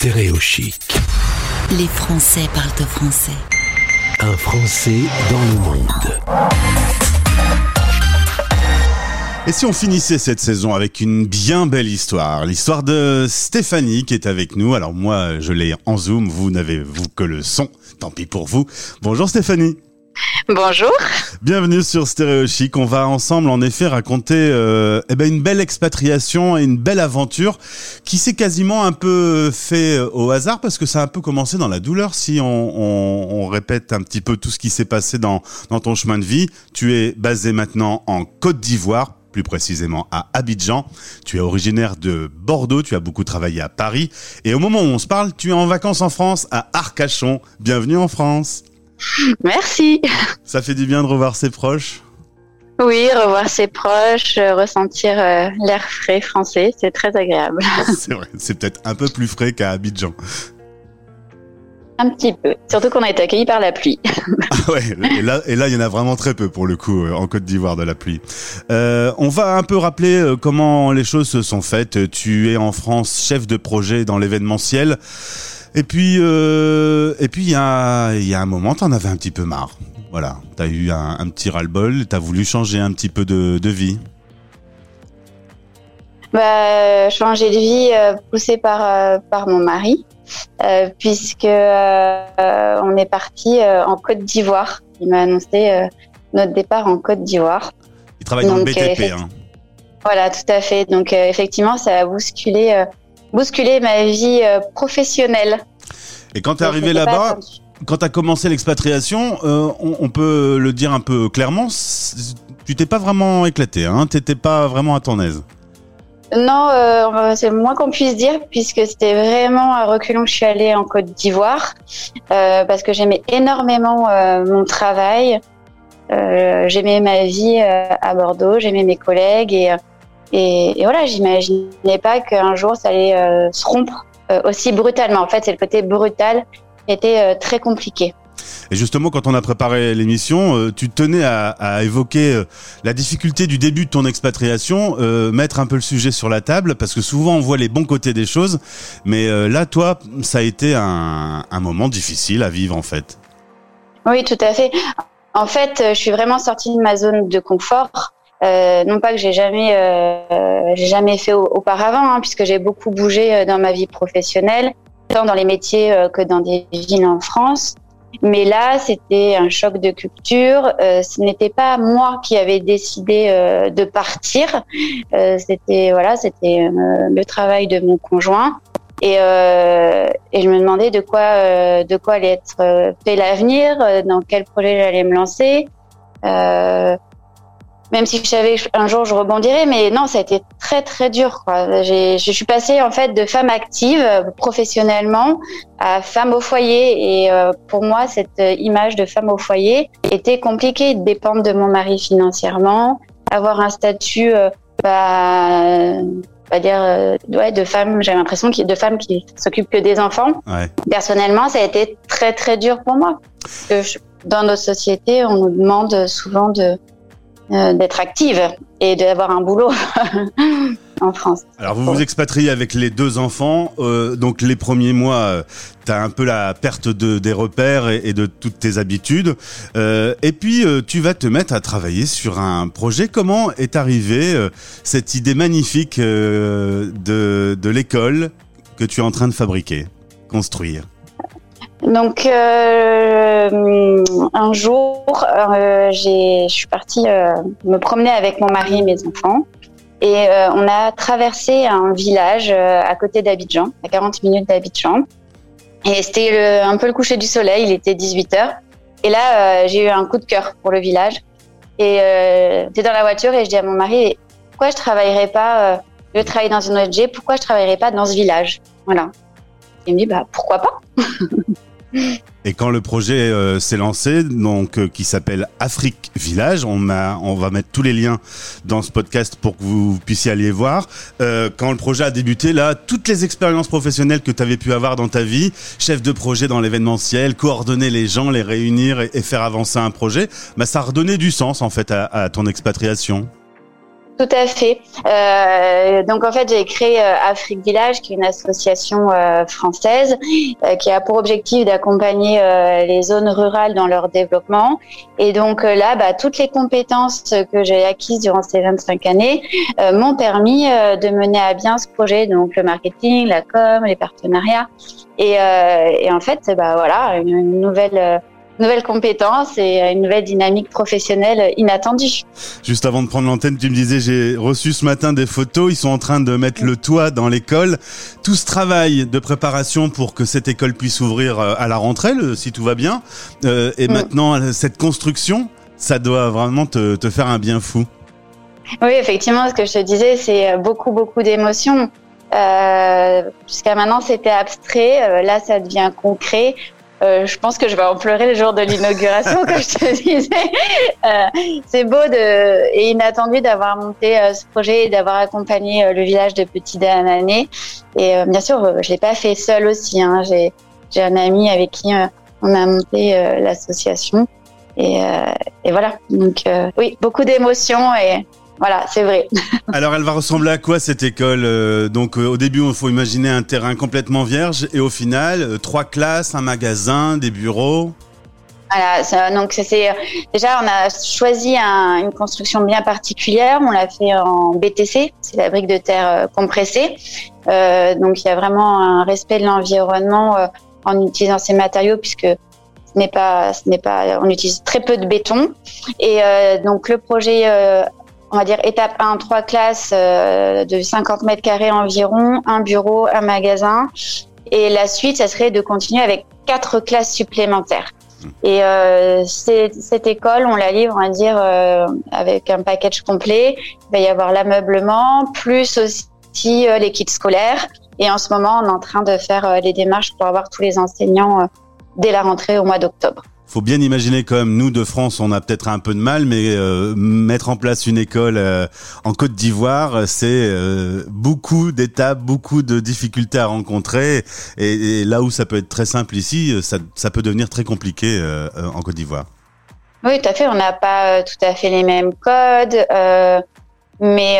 Stéréo Chic. Les Français parlent au français. Un Français dans le monde. Et si on finissait cette saison avec une bien belle histoire, l'histoire de Stéphanie qui est avec nous. Alors moi, je l'ai en zoom, vous n'avez vous que le son. Tant pis pour vous. Bonjour Stéphanie. Bonjour. Bienvenue sur Stéréo Chic. On va ensemble en effet raconter euh, eh ben une belle expatriation et une belle aventure qui s'est quasiment un peu fait euh, au hasard parce que ça a un peu commencé dans la douleur si on, répète un petit peu tout ce qui s'est passé dans ton chemin de vie. Tu es basé maintenant en Côte d'Ivoire, plus précisément à Abidjan. Tu es originaire de Bordeaux, tu as beaucoup travaillé à Paris et au moment où on se parle, tu es en vacances en France à Arcachon. Bienvenue en France. Merci. Ça fait du bien de revoir ses proches Oui, revoir ses proches, euh, ressentir euh, l'air frais français, c'est très agréable. C'est vrai, c'est peut-être un peu plus frais qu'à Abidjan. Un petit peu. Surtout qu'on a été accueillis par la pluie. Ah ouais, et là, et là, il y en a vraiment très peu pour le coup euh, en Côte d'Ivoire de la pluie. Euh, on va un peu rappeler comment les choses se sont faites. Tu es en France chef de projet dans l'événementiel. Et puis, euh, et puis il y a, y a un moment, t'en avais un petit peu marre. Voilà, t'as eu un, un petit ras-le-bol, t'as voulu changer un petit peu de, de vie. Bah, changer de vie euh, poussé par, euh, par mon mari, euh, puisque on est parti en Côte d'Ivoire. Il m'a annoncé notre départ en Côte d'Ivoire. Il travaille dans le BTP. Hein. Voilà, tout à fait. Donc euh, effectivement, ça a bousculé, euh, bousculé ma vie euh, professionnelle. Et quand t'es Donc, arrivé là-bas, quand t'as commencé l'expatriation, euh, on, on peut le dire un peu clairement, tu t'es pas vraiment éclaté, hein, t'étais pas vraiment à ton aise. Non, euh, c'est moins qu'on puisse dire, puisque c'était vraiment à reculons que je suis allée en Côte d'Ivoire, euh, parce que j'aimais énormément mon travail, j'aimais ma vie à Bordeaux, j'aimais mes collègues, et, et, et voilà, j'imaginais pas qu'un jour ça allait euh, se rompre euh, aussi brutalement. En fait, c'est le côté brutal qui était euh, très compliqué. Et justement, quand on a préparé l'émission, tu tenais à, à évoquer la difficulté du début de ton expatriation, euh, mettre un peu le sujet sur la table, parce que souvent on voit les bons côtés des choses, mais euh, là, toi, ça a été un, un moment difficile à vivre en fait. Oui, tout à fait. En fait, je suis vraiment sortie de ma zone de confort. Euh, non pas que j'ai jamais, euh, j'ai jamais fait au- auparavant, hein, puisque j'ai beaucoup bougé euh, dans ma vie professionnelle, tant dans les métiers euh, que dans des villes en France. Mais là, c'était un choc de culture. Euh, ce n'était pas moi qui avais décidé euh, de partir. Euh, c'était voilà, c'était euh, le travail de mon conjoint. Et, et je me demandais de quoi, de quoi allait être fait l'avenir, dans quel projet j'allais me lancer. Même si je savais que un jour je rebondirais, mais non, ça a été très très dur. Quoi. J'ai- Je suis passée en fait de femme active euh, professionnellement à femme au foyer, et euh, pour moi cette euh, image de femme au foyer était compliquée, dépendre de mon mari financièrement, avoir un statut, euh, bah, on va dire, euh, ouais, de femme. J'ai l'impression qu'il y a de femmes qui s'occupent que des enfants. Ouais. Personnellement, ça a été très très dur pour moi. Parce que je- dans nos sociétés, on nous demande souvent de euh, d'être active et d'avoir un boulot en France. Alors vous vous expatriez avec les deux enfants, euh, donc les premiers mois, euh, t'as un peu la perte de, des repères et, et de toutes tes habitudes, Euh, et puis euh, tu vas te mettre à travailler sur un projet. Comment est arrivée cette idée magnifique de, de l'école que tu es en train de fabriquer, construire? Donc euh, un jour, euh, je suis partie euh, me promener avec mon mari et mes enfants. Et on a traversé un village à côté d'Abidjan, à 40 minutes d'Abidjan. Et c'était un peu le coucher du soleil, il était 18h. Et là, j'ai eu un coup de cœur pour le village. Et j'étais dans la voiture et je dis à mon mari, pourquoi je travaillerais pas, je travaille dans une ONG, pourquoi je travaillerais pas dans ce village? Voilà. Il me dit, bah pourquoi pas? Et quand le projet euh, s'est lancé, donc euh, qui s'appelle Afrique Village, on on va mettre tous les liens dans ce podcast pour que vous puissiez aller voir. Euh, quand le projet a débuté, là, toutes les expériences professionnelles que tu avais pu avoir dans ta vie, chef de projet dans l'événementiel, coordonner les gens, les réunir et, et faire avancer un projet, bah ça redonnait du sens en fait à, à ton expatriation. Tout à fait. Euh, donc en fait, j'ai créé euh, Afrique Village, qui est une association euh, française euh, qui a pour objectif d'accompagner euh, les zones rurales dans leur développement. Et donc euh, là, bah, toutes les compétences que j'ai acquises durant ces 25 années m'ont permis de mener à bien ce projet, donc le marketing, la com, les partenariats. Et, et en fait, bah voilà, une nouvelle nouvelles compétences et une nouvelle dynamique professionnelle inattendue. Juste avant de prendre l'antenne, tu me disais, j'ai reçu ce matin des photos, ils sont en train de mettre le toit dans l'école. Tout ce travail de préparation pour que cette école puisse ouvrir euh, à la rentrée, si tout va bien, euh, et maintenant cette construction, ça doit vraiment te, te faire un bien fou. Oui, effectivement, ce que je te disais, c'est beaucoup, beaucoup d'émotions. Euh, Jusqu'à maintenant, c'était abstrait. Euh, là, ça devient concret. Euh, je pense que je vais en pleurer le jour de l'inauguration, comme je te disais. Euh, c'est beau de, et inattendu d'avoir monté euh, ce projet et d'avoir accompagné euh, le village de Petit Danané. Et bien sûr, je l'ai pas fait seul aussi. Hein. J'ai, j'ai un ami avec qui on a monté l'association. Et, et, voilà. Donc oui, beaucoup d'émotions et voilà, c'est vrai. Alors, elle va ressembler à quoi cette école euh, Donc, euh, au début, il faut imaginer un terrain complètement vierge, et au final, euh, trois classes, un magasin, des bureaux? Voilà, ça, donc c'est déjà on a choisi un, une construction bien particulière. On l'a fait en BTC, c'est la brique de terre compressée. Euh, donc il y a vraiment un respect de l'environnement euh, en utilisant ces matériaux puisque ce n'est pas, ce n'est pas, on utilise très peu de béton. Et euh, donc le projet on va dire étape 1, trois classes euh, de 50 mètres carrés environ, un bureau, un magasin. Et la suite, ça serait de continuer avec quatre classes supplémentaires. Et euh, cette école, on la livre, on va dire, euh, avec un package complet. Il va y avoir l'ameublement, plus aussi euh, les kits scolaires. Et en ce moment, on est en train de faire euh, les démarches pour avoir tous les enseignants euh, dès la rentrée au mois d'octobre faut bien imaginer quand même, nous de France, on a peut-être un peu de mal, mais euh, mettre en place une école euh, en Côte d'Ivoire, c'est euh, beaucoup d'étapes, beaucoup de difficultés à rencontrer. Et, et, là où ça peut être très simple ici, ça, ça peut devenir très compliqué en Côte d'Ivoire. Oui, tout à fait. On n'a pas tout à fait les mêmes codes, mais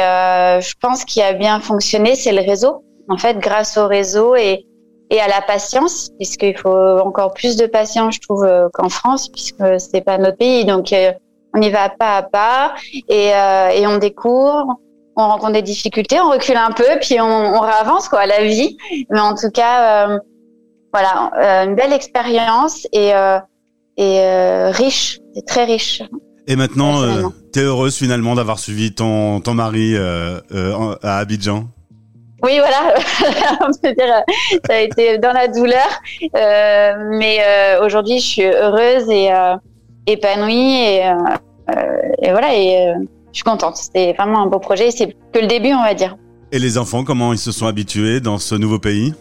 je pense qu'il a bien fonctionné, c'est le réseau. En fait, grâce au réseau et et à la patience, puisqu'il faut encore plus de patience, je trouve, euh, qu'en France, puisque c'est pas notre pays. Donc, euh, on y va pas à pas et, euh, et on découvre, on rencontre des difficultés, on recule un peu, puis on, on réavance quoi, la vie. Mais en tout cas, euh, voilà, une belle expérience et, et riche, c'est très riche. Et maintenant, tu es heureuse finalement d'avoir suivi ton, ton mari à Abidjan? Oui, voilà, on peut dire, ça a été dans la douleur, euh, mais euh, aujourd'hui, je suis heureuse et euh, épanouie et, euh, et, voilà, et euh, je suis contente. C'était vraiment un beau projet. C'est que le début, on va dire. Et les enfants, comment ils se sont habitués dans ce nouveau pays?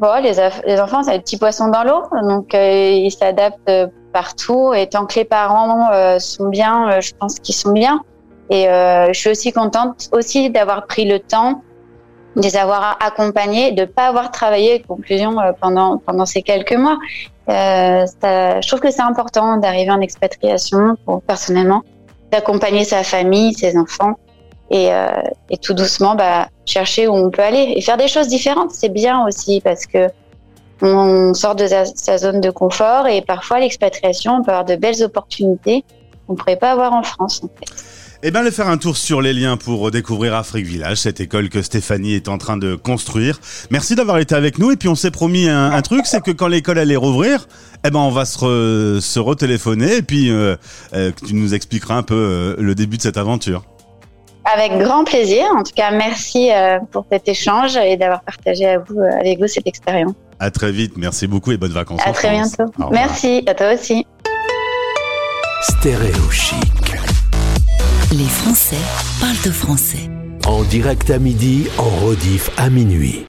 Bon, les, les enfants, c'est des petits poissons dans l'eau, donc ils s'adaptent partout. Et tant que les parents sont bien, je pense qu'ils sont bien. Et je suis aussi contente aussi d'avoir pris le temps de les avoir accompagnés, de pas avoir travaillé, conclusion, euh, pendant, pendant ces quelques mois. Euh, ça, je trouve que c'est important d'arriver en expatriation, pour, personnellement, d'accompagner sa famille, ses enfants, et, euh, et tout doucement, bah, chercher où on peut aller et faire des choses différentes. C'est bien aussi parce que on sort de sa, zone de confort et parfois l'expatriation, on peut avoir de belles opportunités qu'on pourrait pas avoir en France, en fait. Eh bien, allez faire un tour sur les liens pour découvrir Afrique Village, cette école que Stéphanie est en train de construire. Merci d'avoir été avec nous. Et puis, on s'est promis un, un truc, c'est que quand l'école allait rouvrir, eh ben, on va se, re, se retéléphoner et puis euh, euh, tu nous expliqueras un peu euh, le début de cette aventure. Avec grand plaisir. En tout cas, merci euh, pour cet échange et d'avoir partagé à vous, avec vous cette expérience. À très vite. Merci beaucoup et bonnes vacances. À très France. bientôt. Merci. À toi aussi. Stéréo chic. Les Français parlent de français. En direct à midi, en rediff à minuit.